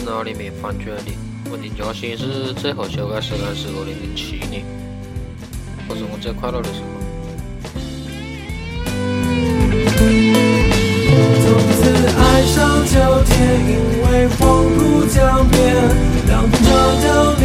里哪里面翻出来的？我的家乡是最后修改时间是二零零七年，那是我最快乐的时候。从此爱上秋天，因为黄浦江边，凉风穿透你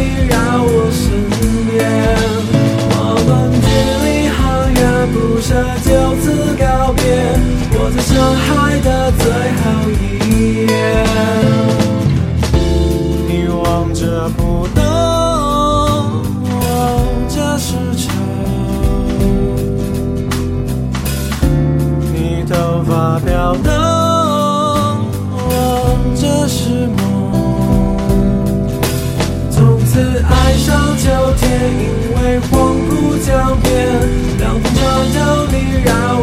发飘动，望着是梦。从此爱上秋天，因为黄浦江边，凉风悄悄你绕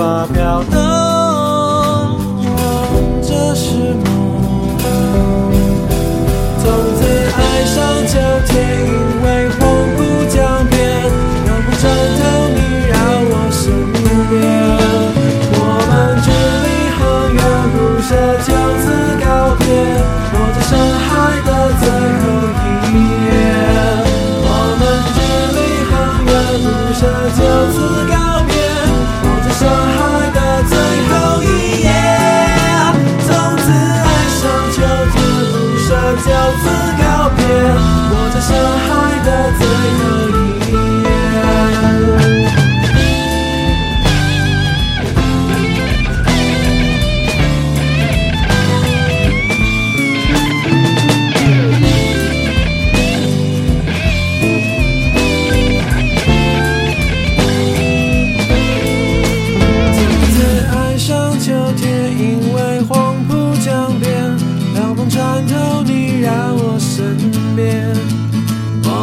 发飘动，这是梦。从此爱上秋天，因为黄浦江边，凉风穿透你绕我身边。我们距离很远，不舍就此告别。我在上海的最后一夜。我们距离很远，不舍就此告的最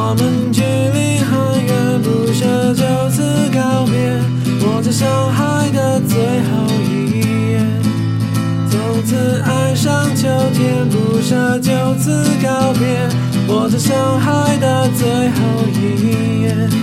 我们距离很远，不舍就此告别。我在上海的最后一夜，从此爱上秋天，不舍就此告别。我在上海的最后一夜。